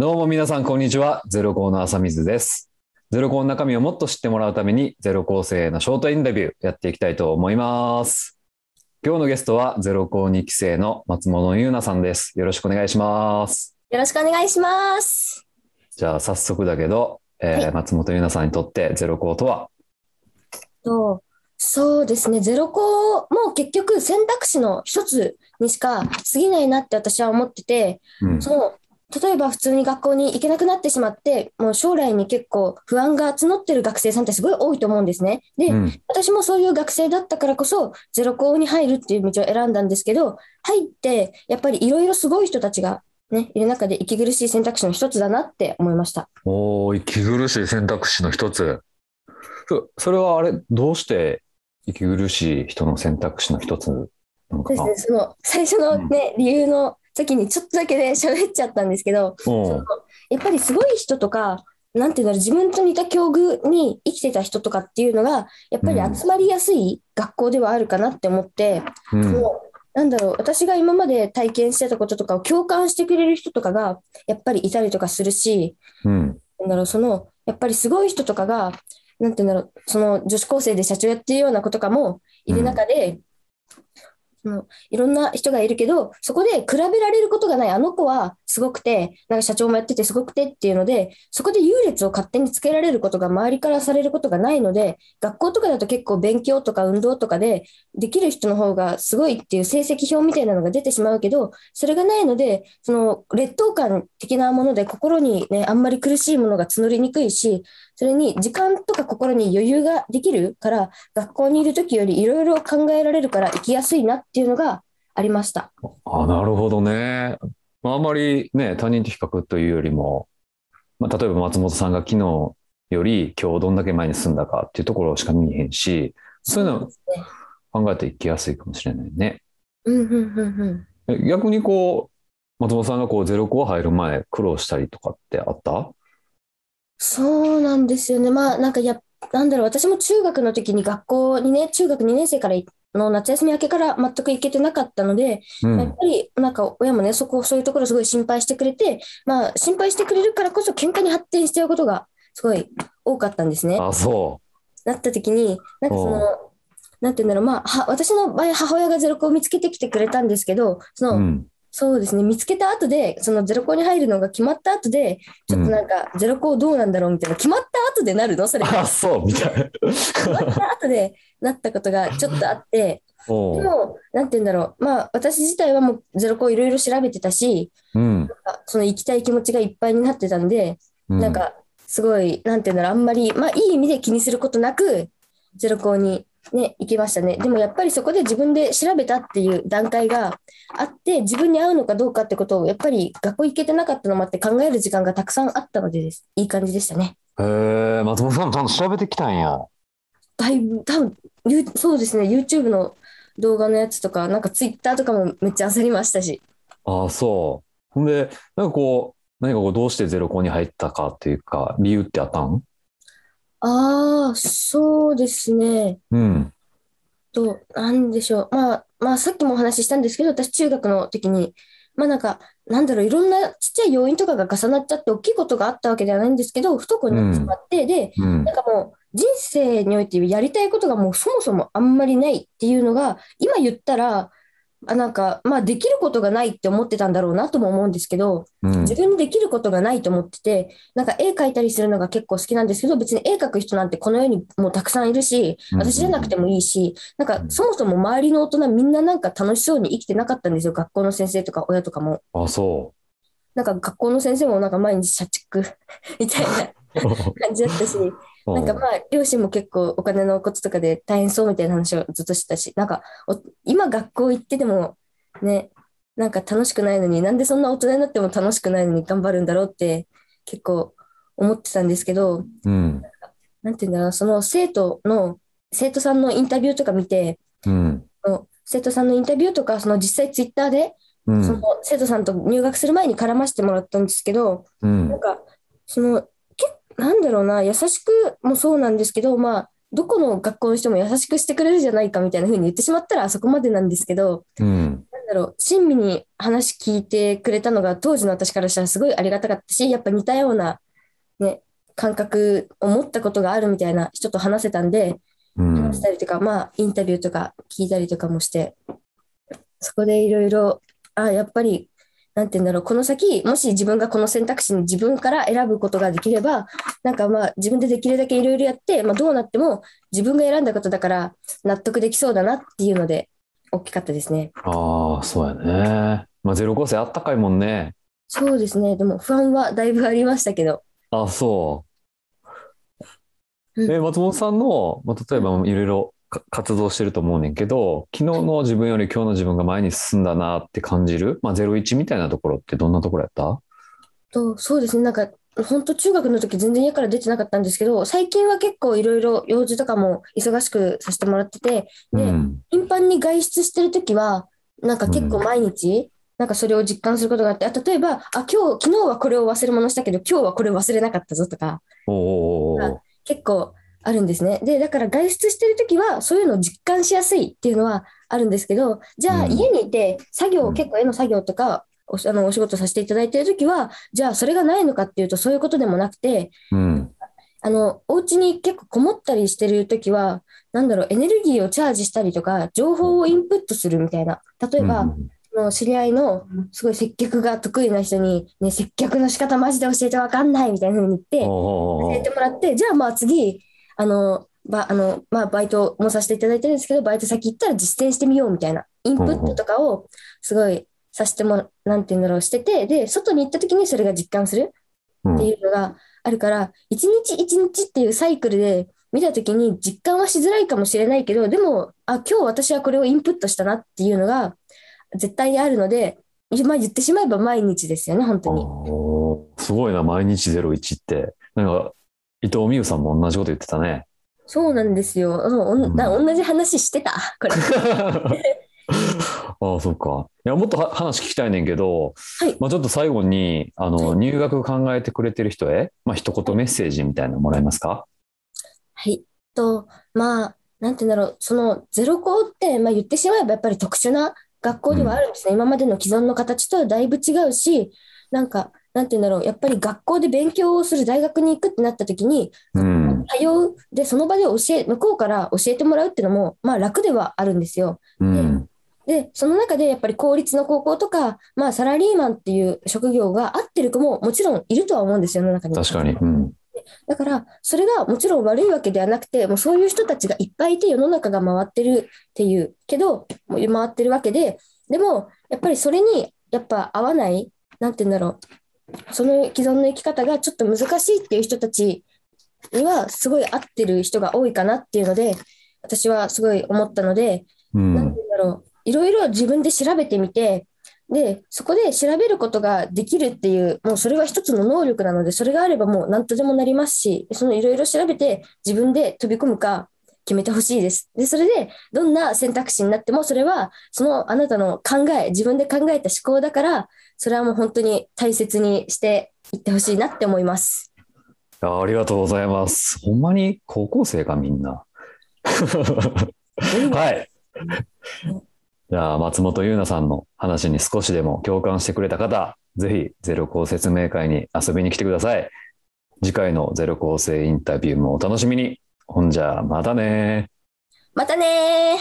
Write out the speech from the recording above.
どうも皆さん、こんにちは。ゼロ校の浅水です。ゼロ校の中身をもっと知ってもらうために、ゼロ校生へのショートインタビューやっていきたいと思います。今日のゲストは、ゼロ校2期生の松本優奈さんです。よろしくお願いします。よろしくお願いします。じゃあ、早速だけど、えーはい松本優奈さんにとってゼロ校とは？とそうですね、ゼロ校も結局選択肢の一つにしか過ぎないなって私は思ってて、うんその例えば普通に学校に行けなくなってしまって、もう将来に結構不安が募ってる学生さんってすごい多いと思うんですね。で、うん私もそういう学生だったからこそ、ゼロ校に入るっていう道を選んだんですけど、入って、やっぱりいろいろすごい人たちがね、いる中で息苦しい選択肢の一つだなって思いました。おー、息苦しい選択肢の一つ。そそれはあれ、どうして息苦しい人の選択肢の一つなのかな？ですね、その最初のね、理由の時にちょっとだけで喋っちゃったんですけど、うん。やっぱりすごい人とか、なんていうんだろう、自分と似た境遇に生きてた人とかっていうのが、やっぱり集まりやすい学校ではあるかなって思って、うん。もうなんだろう、私が今まで体験してたこととかを共感してくれる人とかが、やっぱりいたりとかするし、うん。なんだろう、その、やっぱりすごい人とかが、なんていうんだろう、その女子高生で社長やってるような子とかもいる中で、そのいろんな人がいるけど、そこで比べられることがない、あの子はすごくて、なんか社長もやっててすごくてっていうので、そこで優劣を勝手につけられることが周りからされることがないので、学校とかだと結構勉強とか運動とかでできる人の方がすごいっていう成績表みたいなのが出てしまうけど、それがないので、その劣等感的なもので心にね、あんまり苦しいものが募りにくいし、それに時間とか心に余裕ができるから、学校にいる時よりいろいろ考えられるから生きやすいなっていうのがありました。あ、なるほどね。まあ、あんまりね、他人と比較というよりも、まあ、例えば松本さんが昨日より今日どんだけ前に進んだかっていうところしか見えへんし、そういうの。考えていきやすいかもしれないね。うんうんうんうん。え逆にこう、松本さんがこうゼロ校入る前苦労したりとかってあった？そうなんですよね。まあなんかや、なんだろう、私も中学の時に学校にね、中学2年生からの夏休み明けから全く行けてなかったので、うん。やっぱりなんか親もね、そこ、そういうところすごい心配してくれて、まあ心配してくれるからこそ喧嘩に発展しちゃうことがすごい多かったんですね。あ、そなった時に、なんかその、なんていうんだろう、まあ、は私の場合、母親がゼロ校を見つけてきてくれたんですけど、その、う。うん。そうですね、見つけた後で、そのゼロ校に入るのが決まった後で、ちょっとなんか、ゼロ校どうなんだろうみたいな、決まった後でなるの？それ、あ、そう、みたい決まった後でなったことがちょっとあって、でも、なんていうんだろう、まあ、私自体はもうゼロ校いろいろ調べてたし、うん。あその行きたい気持ちがいっぱいになってたんで、うんなんか、すごい、なんていうんだろう、あんまり、まあ、いい意味で気にすることなく、ゼロ校にね、行きましたね。でもやっぱりそこで自分で調べたっていう段階があって、自分に合うのかどうかってことを、やっぱり学校行けてなかったのもあって考える時間がたくさんあったのでです。いい感じでしたね。へえ、松本さんちゃんと調べてきたんや。だいぶ、多分ゆそうですね、YouTube の動画のやつとか、なんか Twitter とかもめっちゃ焦りましたし。ああ、そう。ほんで、なんかこう、何かこう、どうしてゼロ校に入ったかっていうか、理由ってあったん？ああ、そうですね。うん。と、なんでしょう。まあ、まあ、さっきもお話ししたんですけど、私、中学の時に、まあなんか、なんだろう、いろんなちっちゃい要因とかが重なっちゃって、大きいことがあったわけではないんですけど、不登校になってしまって、で、うんなん。かもう、人生においてやりたいことがもうそもそもあんまりないっていうのが、今言ったら、あなんか、まあ、できることがないって思ってたんだろうなとも思うんですけど、うん自分にできることがないと思ってて、なんか絵描いたりするのが結構好きなんですけど、別に絵描く人なんてこの世にもうたくさんいるし、うん私じゃなくてもいいし、なんかそもそも周りの大人みんななんか楽しそうに生きてなかったんですよ、学校の先生とか親とかも。あ、そなんか学校の先生もなんか毎日社畜 みたいなう。感じだったし、なんかまあ両親も結構お金のこととかで大変そうみたいな話をずっとしてたし、なんかお今学校行ってでもね、なんか楽しくないのに、なんでそんな大人になっても楽しくないのに頑張るんだろうって結構思ってたんですけど、うん。なんていうんだろう、その生徒の、生徒さんのインタビューとか見て、うん。生徒さんのインタビューとか、その実際ツイッターで、うん。その生徒さんと入学する前に絡ませてもらったんですけど、うんなんか、その、けなんだろうな、優しくもそうなんですけど、まあ、どこの学校の人も優しくしてくれるじゃないかみたいな風に言ってしまったらあそこまでなんですけど、うん。だろう、親身に話聞いてくれたのが当時の私からしたらすごいありがたかったし、やっぱ似たような、ね、感覚を持ったことがあるみたいな人と話せたんで、うん話したりとか、まあ、インタビューとか聞いたりとかもして、そこでいろいろ、あ、やっぱり、なんて言うんだろう、この先、もし自分がこの選択肢に自分から選ぶことができれば、なんかまあ、自分でできるだけいろいろやって、まあ、どうなっても自分が選んだことだから納得できそうだなっていうので、大きかったですね。ああ、そうやね。まあ、ゼロ構成あったかいもんね。そうですね。でも不安はだいぶありましたけど。あ、そう。うんえ、松本さんの、まあ、例えばいろいろか活動してると思うねんけど、昨日の自分より今日の自分が前に進んだなって感じる、まあ、01みたいなところってどんなところやった？と、そうですね。なんか、本当中学の時全然家から出てなかったんですけど、最近は結構いろいろ用事とかも忙しくさせてもらってて、で、うん。頻繁に外出してる時は、なんか結構毎日、なんかそれを実感することがあって、あ、例えば、あ、今日、昨日はこれを忘れ物したけど、今日はこれ忘れなかったぞとか、結構あるんですね。で、だから外出してるときは、そういうのを実感しやすいっていうのはあるんですけど、じゃあうん家にいて、作業、うん結構絵の作業とか、おあのお仕事させていただいているときは、じゃあそれがないのかっていうと、そういうことでもなくて、うん。あの、お家に結構こもったりしてるときは、なんだろう、エネルギーをチャージしたりとか、情報をインプットするみたいな。例えば、うんその知り合いのすごい接客が得意な人に、ね、接客の仕方マジで教えてわかんないみたいなふうに言って、教えてもらって、じゃあまあ次、あの、ばあのまあ、バイトもさせていただいてるんですけど、バイト先行ったら実践してみようみたいな、インプットとかをすごいさせても、なんていうんだろう、してて、で、外に行った時にそれが実感するうんっていうのがあるから、一日一日っていうサイクルで見た時に実感はしづらいかもしれないけど、でも、あ、今日私はこれをインプットしたなっていうのが絶対にあるので、まあ言ってしまえば毎日ですよね、本当に。すごいな、毎日01って。なんか、伊藤美優さんも同じこと言ってたね。そうなんですよ。そうおんな同じ話してた、これ。ああ、そっか。いや、もっとは話聞きたいねんけど、はいまあちょっと最後に、あの、はい入学考えてくれてる人へ、まあ一言メッセージみたいなのもらえますか？はい。と、まあ、なんて言うんだろう、そのゼロ校って、まあ言ってしまえばやっぱり特殊な学校ではあるんですね。今までの既存の形とはだいぶ違うし、なんか、なんて言うんだろう、やっぱり学校で勉強をする大学に行くってなった時に、うん。通う、で、その場で教え、向こうから教えてもらうっていうのも、まあ楽ではあるんですよ。うん。で、その中でやっぱり公立の高校とか、まあサラリーマンっていう職業が合ってる子ももちろんいるとは思うんですよ、世の中に。確かに。うん。だから、それがもちろん悪いわけではなくて、もうそういう人たちがいっぱいいて世の中が回ってるっていう、けど、回ってるわけで、でも、やっぱりそれに、やっぱ合わない、なんて言うんだろう、その既存の生き方がちょっと難しいっていう人たちには、すごい合ってる人が多いかなっていうので、私はすごい思ったので、いろいろ自分で調べてみて、で、そこで調べることができるっていう、もうそれは一つの能力なので、それがあればもう何とでもなりますし、そのいろいろ調べて自分で飛び込むか決めてほしいです。で、それでどんな選択肢になっても、それはそのあなたの考え、自分で考えた思考だから、それはもう本当に大切にしていってほしいなって思います。あありがとうございます。ほんまに高校生か、みんな。はい。じゃあ、松本優奈さんの話に少しでも共感してくれた方、ぜひゼロ校説明会に遊びに来てください。次回のゼロ校生インタビューもお楽しみに。ほんじゃ、またねまたね